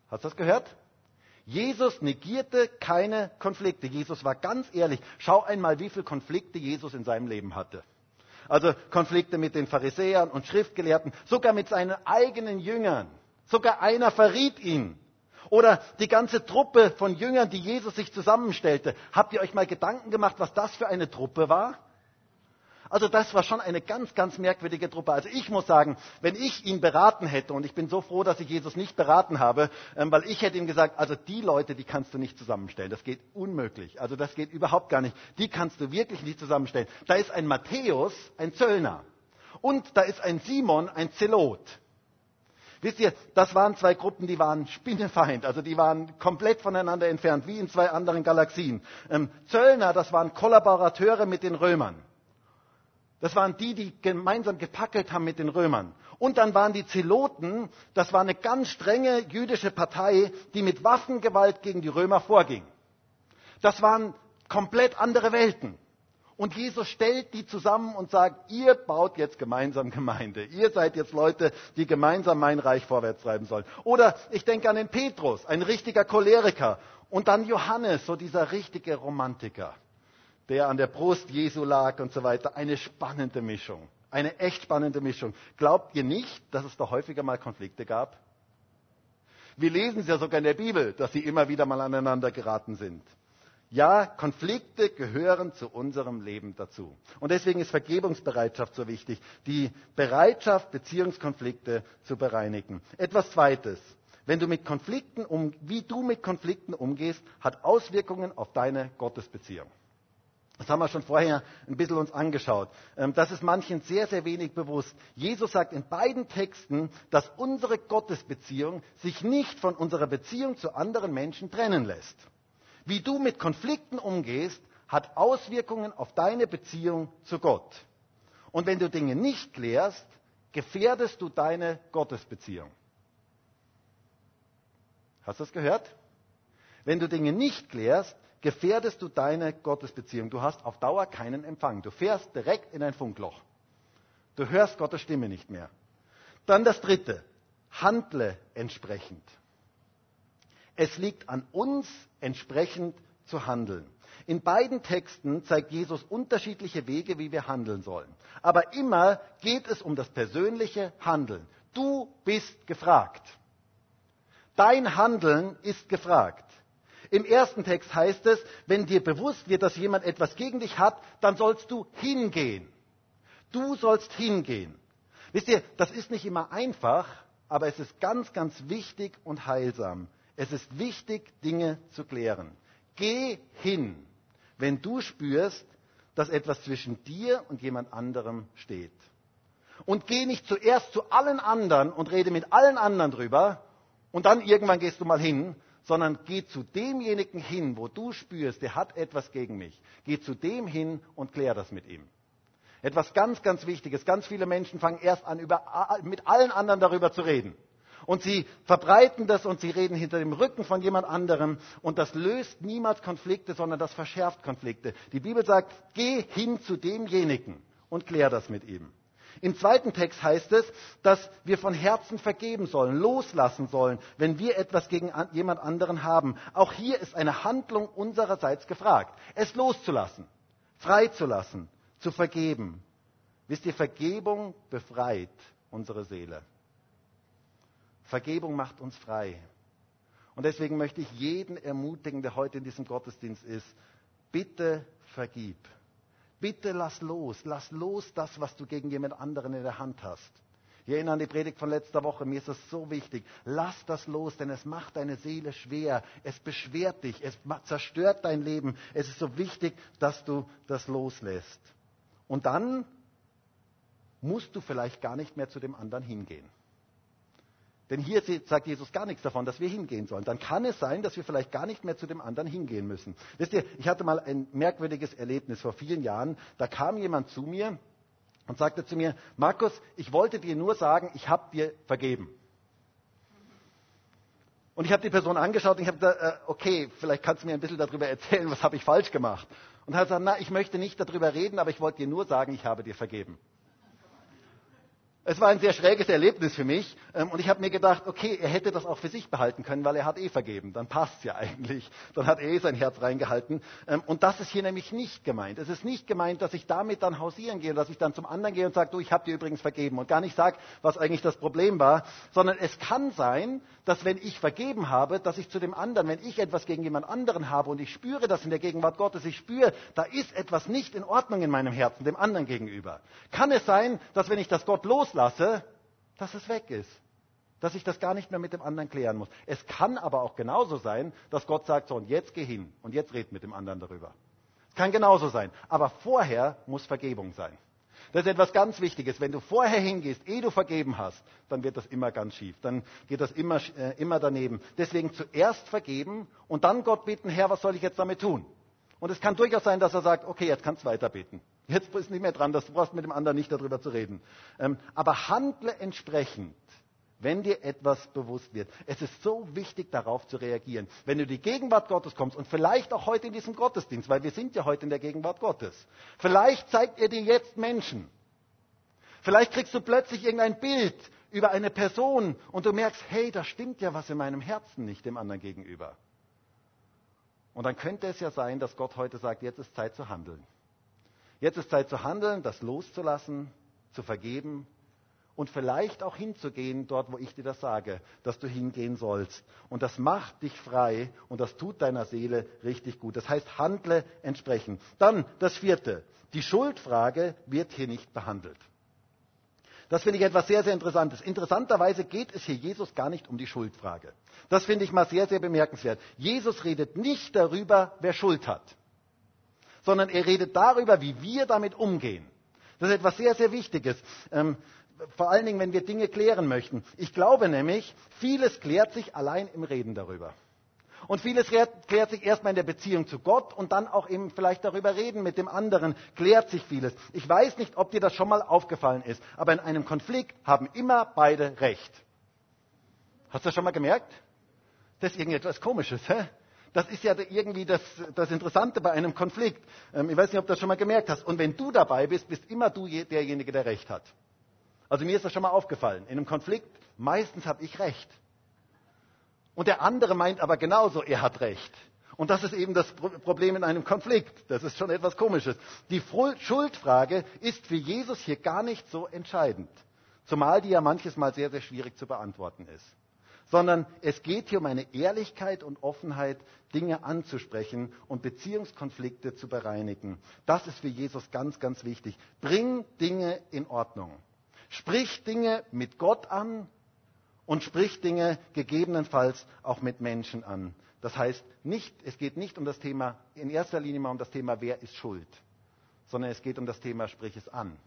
Hast du das gehört? Jesus negierte keine Konflikte. Jesus war ganz ehrlich. Schau einmal, wie viele Konflikte Jesus in seinem Leben hatte. Also Konflikte mit den Pharisäern und Schriftgelehrten, sogar mit seinen eigenen Jüngern. Sogar einer verriet ihn. Oder die ganze Truppe von Jüngern, die Jesus sich zusammenstellte. Habt ihr euch mal Gedanken gemacht, was das für eine Truppe war? Also das war schon eine ganz, ganz merkwürdige Truppe. Also ich muss sagen, wenn ich ihn beraten hätte, und ich bin so froh, dass ich Jesus nicht beraten habe, ähm, weil ich hätte ihm gesagt, also die Leute, die kannst du nicht zusammenstellen. Das geht unmöglich. Also das geht überhaupt gar nicht. Die kannst du wirklich nicht zusammenstellen. Da ist ein Matthäus, ein Zöllner. Und da ist ein Simon, ein Zelot. Wisst ihr, das waren zwei Gruppen, die waren Spinnefeind, also die waren komplett voneinander entfernt, wie in zwei anderen Galaxien. Ähm, Zöllner, das waren Kollaborateure mit den Römern. Das waren die, die gemeinsam gepackelt haben mit den Römern. Und dann waren die Zeloten, das war eine ganz strenge jüdische Partei, die mit Waffengewalt gegen die Römer vorging. Das waren komplett andere Welten. Und Jesus stellt die zusammen und sagt, ihr baut jetzt gemeinsam Gemeinde. Ihr seid jetzt Leute, die gemeinsam mein Reich vorwärts treiben sollen. Oder ich denke an den Petrus, ein richtiger Choleriker. Und dann Johannes, so dieser richtige Romantiker der an der Brust Jesu lag und so weiter. Eine spannende Mischung. Eine echt spannende Mischung. Glaubt ihr nicht, dass es da häufiger mal Konflikte gab? Wir lesen es ja sogar in der Bibel, dass sie immer wieder mal aneinander geraten sind. Ja, Konflikte gehören zu unserem Leben dazu. Und deswegen ist Vergebungsbereitschaft so wichtig. Die Bereitschaft, Beziehungskonflikte zu bereinigen. Etwas Zweites. Wenn du mit Konflikten um, wie du mit Konflikten umgehst, hat Auswirkungen auf deine Gottesbeziehung. Das haben wir schon vorher ein bisschen uns angeschaut. Ähm, das ist manchen sehr, sehr wenig bewusst. Jesus sagt in beiden Texten, dass unsere Gottesbeziehung sich nicht von unserer Beziehung zu anderen Menschen trennen lässt. Wie du mit Konflikten umgehst, hat Auswirkungen auf deine Beziehung zu Gott. Und wenn du Dinge nicht klärst, gefährdest du deine Gottesbeziehung. Hast du das gehört? Wenn du Dinge nicht klärst, gefährdest du deine Gottesbeziehung. Du hast auf Dauer keinen Empfang. Du fährst direkt in ein Funkloch. Du hörst Gottes Stimme nicht mehr. Dann das Dritte. Handle entsprechend. Es liegt an uns, entsprechend zu handeln. In beiden Texten zeigt Jesus unterschiedliche Wege, wie wir handeln sollen. Aber immer geht es um das persönliche Handeln. Du bist gefragt. Dein Handeln ist gefragt. Im ersten Text heißt es, wenn dir bewusst wird, dass jemand etwas gegen dich hat, dann sollst du hingehen. Du sollst hingehen. Wisst ihr, das ist nicht immer einfach, aber es ist ganz, ganz wichtig und heilsam. Es ist wichtig, Dinge zu klären. Geh hin wenn du spürst, dass etwas zwischen dir und jemand anderem steht. Und geh nicht zuerst zu allen anderen und rede mit allen anderen drüber und dann irgendwann gehst du mal hin, sondern geh zu demjenigen hin, wo du spürst, der hat etwas gegen mich. Geh zu dem hin und klär das mit ihm. Etwas ganz, ganz Wichtiges. Ganz viele Menschen fangen erst an, über, mit allen anderen darüber zu reden und sie verbreiten das und sie reden hinter dem Rücken von jemand anderem und das löst niemals Konflikte, sondern das verschärft Konflikte. Die Bibel sagt, geh hin zu demjenigen und klär das mit ihm. Im zweiten Text heißt es, dass wir von Herzen vergeben sollen, loslassen sollen, wenn wir etwas gegen jemand anderen haben. Auch hier ist eine Handlung unsererseits gefragt. Es loszulassen, freizulassen, zu vergeben. Wisst ihr, Vergebung befreit unsere Seele. Vergebung macht uns frei. Und deswegen möchte ich jeden ermutigen, der heute in diesem Gottesdienst ist, bitte vergib. Bitte lass los. Lass los das, was du gegen jemand anderen in der Hand hast. Ich erinnere an die Predigt von letzter Woche. Mir ist das so wichtig. Lass das los, denn es macht deine Seele schwer. Es beschwert dich. Es zerstört dein Leben. Es ist so wichtig, dass du das loslässt. Und dann musst du vielleicht gar nicht mehr zu dem anderen hingehen. Denn hier sagt Jesus gar nichts davon, dass wir hingehen sollen. Dann kann es sein, dass wir vielleicht gar nicht mehr zu dem anderen hingehen müssen. Wisst ihr, ich hatte mal ein merkwürdiges Erlebnis vor vielen Jahren. Da kam jemand zu mir und sagte zu mir, Markus, ich wollte dir nur sagen, ich habe dir vergeben. Und ich habe die Person angeschaut und ich habe gesagt, äh, okay, vielleicht kannst du mir ein bisschen darüber erzählen, was habe ich falsch gemacht. Und er hat gesagt, na, ich möchte nicht darüber reden, aber ich wollte dir nur sagen, ich habe dir vergeben. Es war ein sehr schräges Erlebnis für mich ähm, und ich habe mir gedacht, okay, er hätte das auch für sich behalten können, weil er hat eh vergeben. Dann passt ja eigentlich. Dann hat er eh sein Herz reingehalten. Ähm, und das ist hier nämlich nicht gemeint. Es ist nicht gemeint, dass ich damit dann hausieren gehe dass ich dann zum anderen gehe und sage, du, ich habe dir übrigens vergeben und gar nicht sage, was eigentlich das Problem war, sondern es kann sein, dass wenn ich vergeben habe, dass ich zu dem anderen, wenn ich etwas gegen jemand anderen habe und ich spüre das in der Gegenwart Gottes, ich spüre, da ist etwas nicht in Ordnung in meinem Herzen, dem anderen gegenüber. Kann es sein, dass wenn ich das Gott los loslasse, dass es weg ist. Dass ich das gar nicht mehr mit dem anderen klären muss. Es kann aber auch genauso sein, dass Gott sagt, so und jetzt geh hin und jetzt red mit dem anderen darüber. Es kann genauso sein. Aber vorher muss Vergebung sein. Das ist etwas ganz Wichtiges. Wenn du vorher hingehst, ehe du vergeben hast, dann wird das immer ganz schief. Dann geht das immer, äh, immer daneben. Deswegen zuerst vergeben und dann Gott bitten, Herr, was soll ich jetzt damit tun? Und es kann durchaus sein, dass er sagt, okay, jetzt kannst du weiter beten. Jetzt ist nicht mehr dran, dass du brauchst mit dem anderen nicht darüber zu reden. Ähm, aber handle entsprechend, wenn dir etwas bewusst wird. Es ist so wichtig, darauf zu reagieren. Wenn du in die Gegenwart Gottes kommst und vielleicht auch heute in diesem Gottesdienst, weil wir sind ja heute in der Gegenwart Gottes. Vielleicht zeigt er dir jetzt Menschen. Vielleicht kriegst du plötzlich irgendein Bild über eine Person und du merkst, hey, da stimmt ja was in meinem Herzen nicht dem anderen gegenüber. Und dann könnte es ja sein, dass Gott heute sagt, jetzt ist Zeit zu handeln. Jetzt ist Zeit zu handeln, das loszulassen, zu vergeben und vielleicht auch hinzugehen dort, wo ich dir das sage, dass du hingehen sollst. Und das macht dich frei und das tut deiner Seele richtig gut. Das heißt, handle entsprechend. Dann das vierte. Die Schuldfrage wird hier nicht behandelt. Das finde ich etwas sehr, sehr Interessantes. Interessanterweise geht es hier Jesus gar nicht um die Schuldfrage. Das finde ich mal sehr, sehr bemerkenswert. Jesus redet nicht darüber, wer Schuld hat sondern er redet darüber, wie wir damit umgehen. Das ist etwas sehr, sehr Wichtiges. Ähm, vor allen Dingen, wenn wir Dinge klären möchten. Ich glaube nämlich, vieles klärt sich allein im Reden darüber. Und vieles klärt sich erstmal in der Beziehung zu Gott und dann auch eben vielleicht darüber reden mit dem anderen, klärt sich vieles. Ich weiß nicht, ob dir das schon mal aufgefallen ist, aber in einem Konflikt haben immer beide Recht. Hast du das schon mal gemerkt? Das ist irgendetwas Komisches. Hä? Das ist ja irgendwie das, das Interessante bei einem Konflikt. Ähm, ich weiß nicht, ob du das schon mal gemerkt hast. Und wenn du dabei bist, bist immer du derjenige, der Recht hat. Also mir ist das schon mal aufgefallen. In einem Konflikt, meistens habe ich Recht. Und der andere meint aber genauso, er hat Recht. Und das ist eben das Problem in einem Konflikt. Das ist schon etwas Komisches. Die Schuldfrage ist für Jesus hier gar nicht so entscheidend. Zumal die ja manches Mal sehr, sehr schwierig zu beantworten ist. Sondern es geht hier um eine Ehrlichkeit und Offenheit, Dinge anzusprechen und Beziehungskonflikte zu bereinigen. Das ist für Jesus ganz, ganz wichtig. Bring Dinge in Ordnung. Sprich Dinge mit Gott an und sprich Dinge gegebenenfalls auch mit Menschen an. Das heißt, nicht, es geht nicht um das Thema, in erster Linie mal um das Thema, wer ist schuld, sondern es geht um das Thema, sprich es an.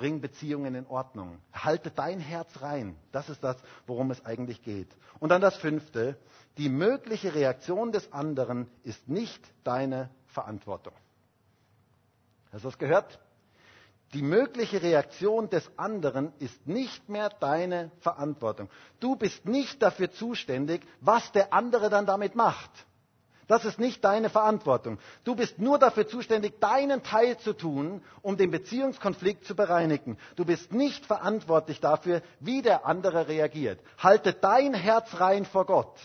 Bring Beziehungen in Ordnung. Halte dein Herz rein. Das ist das, worum es eigentlich geht. Und dann das fünfte. Die mögliche Reaktion des anderen ist nicht deine Verantwortung. Hast du das gehört? Die mögliche Reaktion des anderen ist nicht mehr deine Verantwortung. Du bist nicht dafür zuständig, was der andere dann damit macht. Das ist nicht deine Verantwortung. Du bist nur dafür zuständig, deinen Teil zu tun, um den Beziehungskonflikt zu bereinigen. Du bist nicht verantwortlich dafür, wie der andere reagiert. Halte dein Herz rein vor Gott.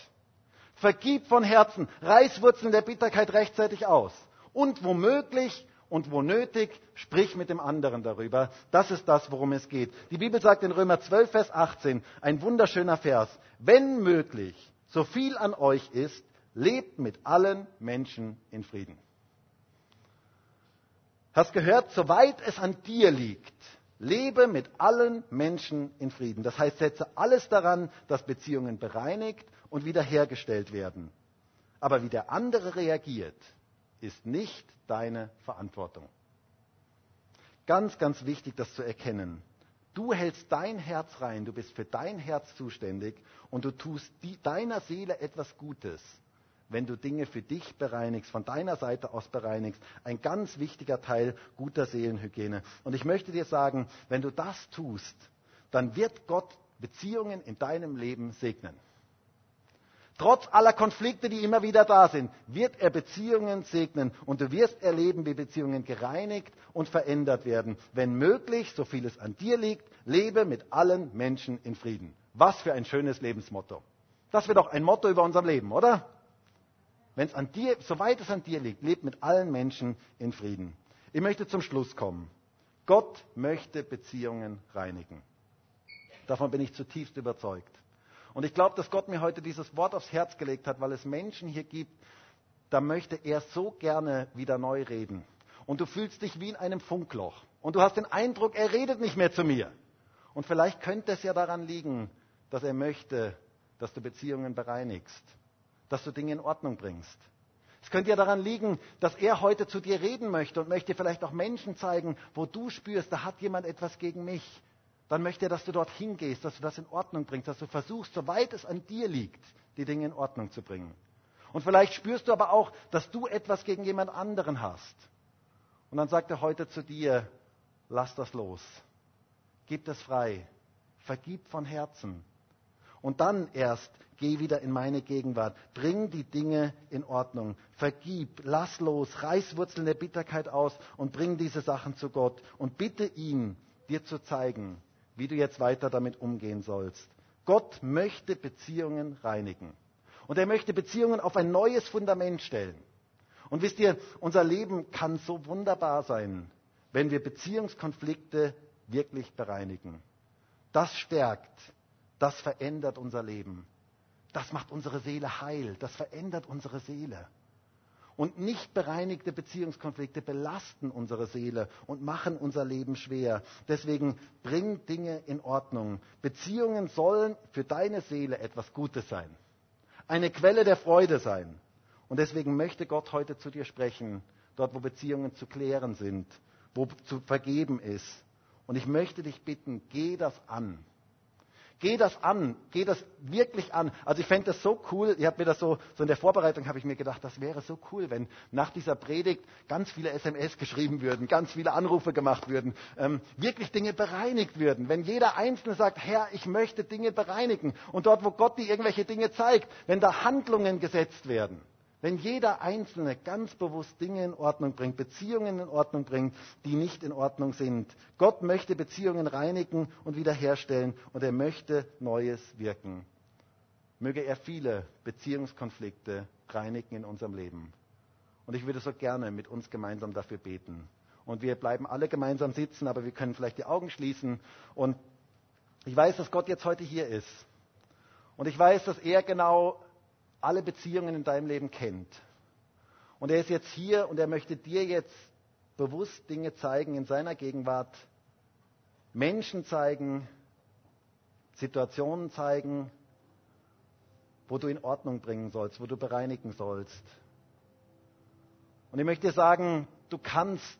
Vergib von Herzen, reiß Wurzeln der Bitterkeit rechtzeitig aus. Und womöglich und wo nötig, sprich mit dem anderen darüber. Das ist das, worum es geht. Die Bibel sagt in Römer 12, Vers 18, ein wunderschöner Vers, wenn möglich, so viel an euch ist, lebt mit allen Menschen in Frieden. Hast gehört, soweit es an dir liegt, lebe mit allen Menschen in Frieden. Das heißt, setze alles daran, dass Beziehungen bereinigt und wiederhergestellt werden. Aber wie der andere reagiert, ist nicht deine Verantwortung. Ganz, ganz wichtig, das zu erkennen. Du hältst dein Herz rein, du bist für dein Herz zuständig und du tust die, deiner Seele etwas Gutes, wenn du Dinge für dich bereinigst, von deiner Seite aus bereinigst. Ein ganz wichtiger Teil guter Seelenhygiene. Und ich möchte dir sagen, wenn du das tust, dann wird Gott Beziehungen in deinem Leben segnen. Trotz aller Konflikte, die immer wieder da sind, wird er Beziehungen segnen und du wirst erleben, wie Beziehungen gereinigt und verändert werden. Wenn möglich, so viel es an dir liegt, lebe mit allen Menschen in Frieden. Was für ein schönes Lebensmotto. Das wird doch ein Motto über unserem Leben, oder? Wenn es an dir, soweit es an dir liegt, lebe mit allen Menschen in Frieden. Ich möchte zum Schluss kommen. Gott möchte Beziehungen reinigen. Davon bin ich zutiefst überzeugt. Und ich glaube, dass Gott mir heute dieses Wort aufs Herz gelegt hat, weil es Menschen hier gibt, da möchte er so gerne wieder neu reden. Und du fühlst dich wie in einem Funkloch. Und du hast den Eindruck, er redet nicht mehr zu mir. Und vielleicht könnte es ja daran liegen, dass er möchte, dass du Beziehungen bereinigst, dass du Dinge in Ordnung bringst. Es könnte ja daran liegen, dass er heute zu dir reden möchte und möchte vielleicht auch Menschen zeigen, wo du spürst, da hat jemand etwas gegen mich dann möchte er, dass du dorthin gehst, dass du das in Ordnung bringst, dass du versuchst, soweit es an dir liegt, die Dinge in Ordnung zu bringen. Und vielleicht spürst du aber auch, dass du etwas gegen jemand anderen hast. Und dann sagt er heute zu dir, lass das los. Gib das frei. Vergib von Herzen. Und dann erst geh wieder in meine Gegenwart. Bring die Dinge in Ordnung. Vergib, lass los, reiß Wurzeln der Bitterkeit aus und bring diese Sachen zu Gott und bitte ihn, dir zu zeigen, wie du jetzt weiter damit umgehen sollst. Gott möchte Beziehungen reinigen. Und er möchte Beziehungen auf ein neues Fundament stellen. Und wisst ihr, unser Leben kann so wunderbar sein, wenn wir Beziehungskonflikte wirklich bereinigen. Das stärkt, das verändert unser Leben. Das macht unsere Seele heil, das verändert unsere Seele. Und nicht bereinigte Beziehungskonflikte belasten unsere Seele und machen unser Leben schwer. Deswegen bring Dinge in Ordnung. Beziehungen sollen für deine Seele etwas Gutes sein. Eine Quelle der Freude sein. Und deswegen möchte Gott heute zu dir sprechen, dort wo Beziehungen zu klären sind, wo zu vergeben ist. Und ich möchte dich bitten, geh das an. Geh das an, geh das wirklich an. Also ich fände das so cool, ich habe mir das so, so in der Vorbereitung habe ich mir gedacht, das wäre so cool, wenn nach dieser Predigt ganz viele SMS geschrieben würden, ganz viele Anrufe gemacht würden, ähm, wirklich Dinge bereinigt würden. Wenn jeder Einzelne sagt, Herr, ich möchte Dinge bereinigen. Und dort, wo Gott dir irgendwelche Dinge zeigt, wenn da Handlungen gesetzt werden. Wenn jeder Einzelne ganz bewusst Dinge in Ordnung bringt, Beziehungen in Ordnung bringt, die nicht in Ordnung sind. Gott möchte Beziehungen reinigen und wiederherstellen und er möchte Neues wirken. Möge er viele Beziehungskonflikte reinigen in unserem Leben. Und ich würde so gerne mit uns gemeinsam dafür beten. Und wir bleiben alle gemeinsam sitzen, aber wir können vielleicht die Augen schließen. Und ich weiß, dass Gott jetzt heute hier ist. Und ich weiß, dass er genau alle Beziehungen in deinem Leben kennt. Und er ist jetzt hier und er möchte dir jetzt bewusst Dinge zeigen in seiner Gegenwart, Menschen zeigen, Situationen zeigen, wo du in Ordnung bringen sollst, wo du bereinigen sollst. Und ich möchte sagen, du kannst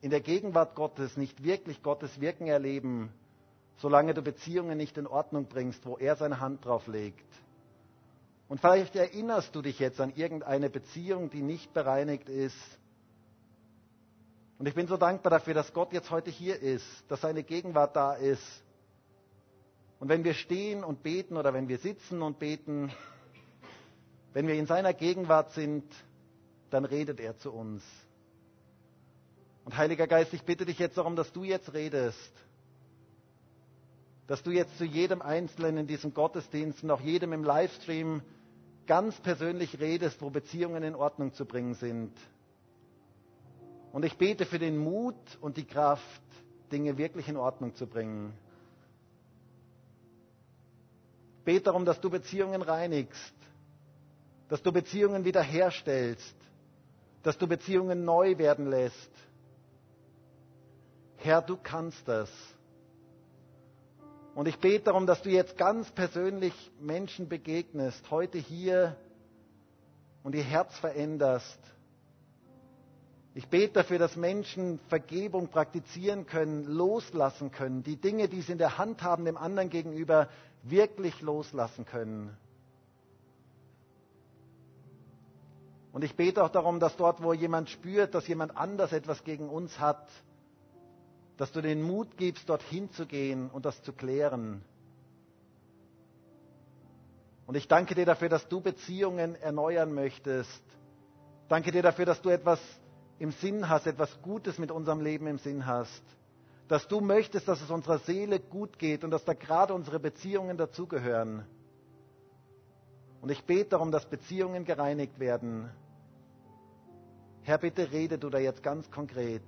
in der Gegenwart Gottes nicht wirklich Gottes Wirken erleben, solange du Beziehungen nicht in Ordnung bringst, wo er seine Hand drauf legt. Und vielleicht erinnerst du dich jetzt an irgendeine Beziehung, die nicht bereinigt ist. Und ich bin so dankbar dafür, dass Gott jetzt heute hier ist, dass seine Gegenwart da ist. Und wenn wir stehen und beten oder wenn wir sitzen und beten, wenn wir in seiner Gegenwart sind, dann redet er zu uns. Und Heiliger Geist, ich bitte dich jetzt darum, dass du jetzt redest. Dass du jetzt zu jedem Einzelnen in diesem Gottesdienst und auch jedem im Livestream ganz persönlich redest, wo Beziehungen in Ordnung zu bringen sind. Und ich bete für den Mut und die Kraft, Dinge wirklich in Ordnung zu bringen. Bete darum, dass du Beziehungen reinigst, dass du Beziehungen wiederherstellst, dass du Beziehungen neu werden lässt. Herr, du kannst das. Und ich bete darum, dass du jetzt ganz persönlich Menschen begegnest, heute hier und ihr Herz veränderst. Ich bete dafür, dass Menschen Vergebung praktizieren können, loslassen können, die Dinge, die sie in der Hand haben, dem anderen gegenüber wirklich loslassen können. Und ich bete auch darum, dass dort, wo jemand spürt, dass jemand anders etwas gegen uns hat, dass du den Mut gibst, dorthin zu gehen und das zu klären. Und ich danke dir dafür, dass du Beziehungen erneuern möchtest. Danke dir dafür, dass du etwas im Sinn hast, etwas Gutes mit unserem Leben im Sinn hast. Dass du möchtest, dass es unserer Seele gut geht und dass da gerade unsere Beziehungen dazugehören. Und ich bete darum, dass Beziehungen gereinigt werden. Herr, bitte rede du da jetzt ganz konkret.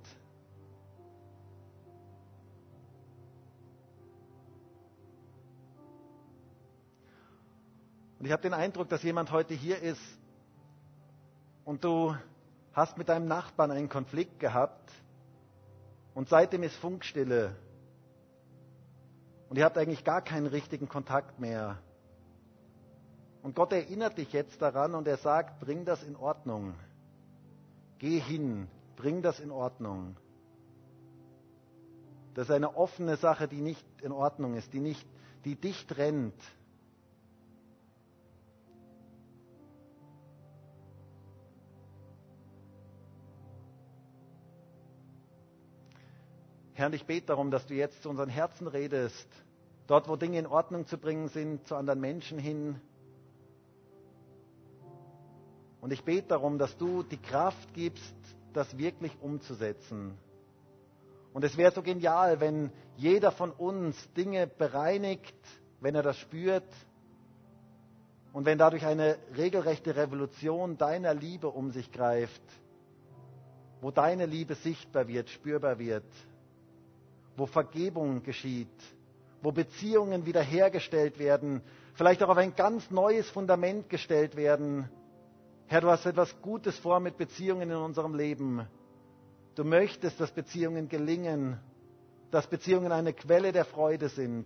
Ich habe den Eindruck, dass jemand heute hier ist und du hast mit deinem Nachbarn einen Konflikt gehabt und seitdem ist Funkstille. Und ihr habt eigentlich gar keinen richtigen Kontakt mehr. Und Gott erinnert dich jetzt daran und er sagt, bring das in Ordnung. Geh hin, bring das in Ordnung. Das ist eine offene Sache, die nicht in Ordnung ist, die, nicht, die dich trennt, Herr, ich bete darum, dass du jetzt zu unseren Herzen redest, dort, wo Dinge in Ordnung zu bringen sind, zu anderen Menschen hin. Und ich bete darum, dass du die Kraft gibst, das wirklich umzusetzen. Und es wäre so genial, wenn jeder von uns Dinge bereinigt, wenn er das spürt und wenn dadurch eine regelrechte Revolution deiner Liebe um sich greift, wo deine Liebe sichtbar wird, spürbar wird wo Vergebung geschieht, wo Beziehungen wiederhergestellt werden, vielleicht auch auf ein ganz neues Fundament gestellt werden. Herr, du hast etwas Gutes vor mit Beziehungen in unserem Leben. Du möchtest, dass Beziehungen gelingen, dass Beziehungen eine Quelle der Freude sind.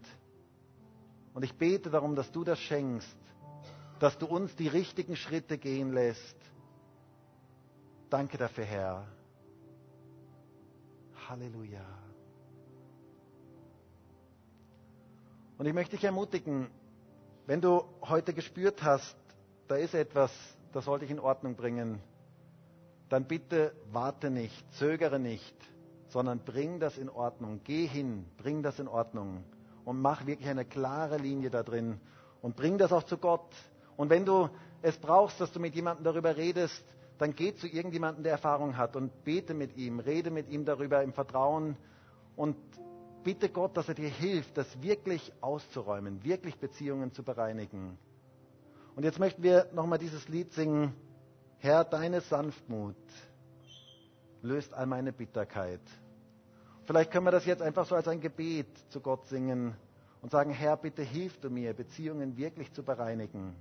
Und ich bete darum, dass du das schenkst, dass du uns die richtigen Schritte gehen lässt. Danke dafür, Herr. Halleluja. Und ich möchte dich ermutigen, wenn du heute gespürt hast, da ist etwas, das sollte ich in Ordnung bringen, dann bitte warte nicht, zögere nicht, sondern bring das in Ordnung. Geh hin, bring das in Ordnung und mach wirklich eine klare Linie da drin und bring das auch zu Gott. Und wenn du es brauchst, dass du mit jemandem darüber redest, dann geh zu irgendjemandem, der Erfahrung hat und bete mit ihm, rede mit ihm darüber im Vertrauen und bitte Gott, dass er dir hilft, das wirklich auszuräumen, wirklich Beziehungen zu bereinigen. Und jetzt möchten wir nochmal dieses Lied singen. Herr, deine Sanftmut löst all meine Bitterkeit. Vielleicht können wir das jetzt einfach so als ein Gebet zu Gott singen und sagen, Herr, bitte hilf du mir, Beziehungen wirklich zu bereinigen.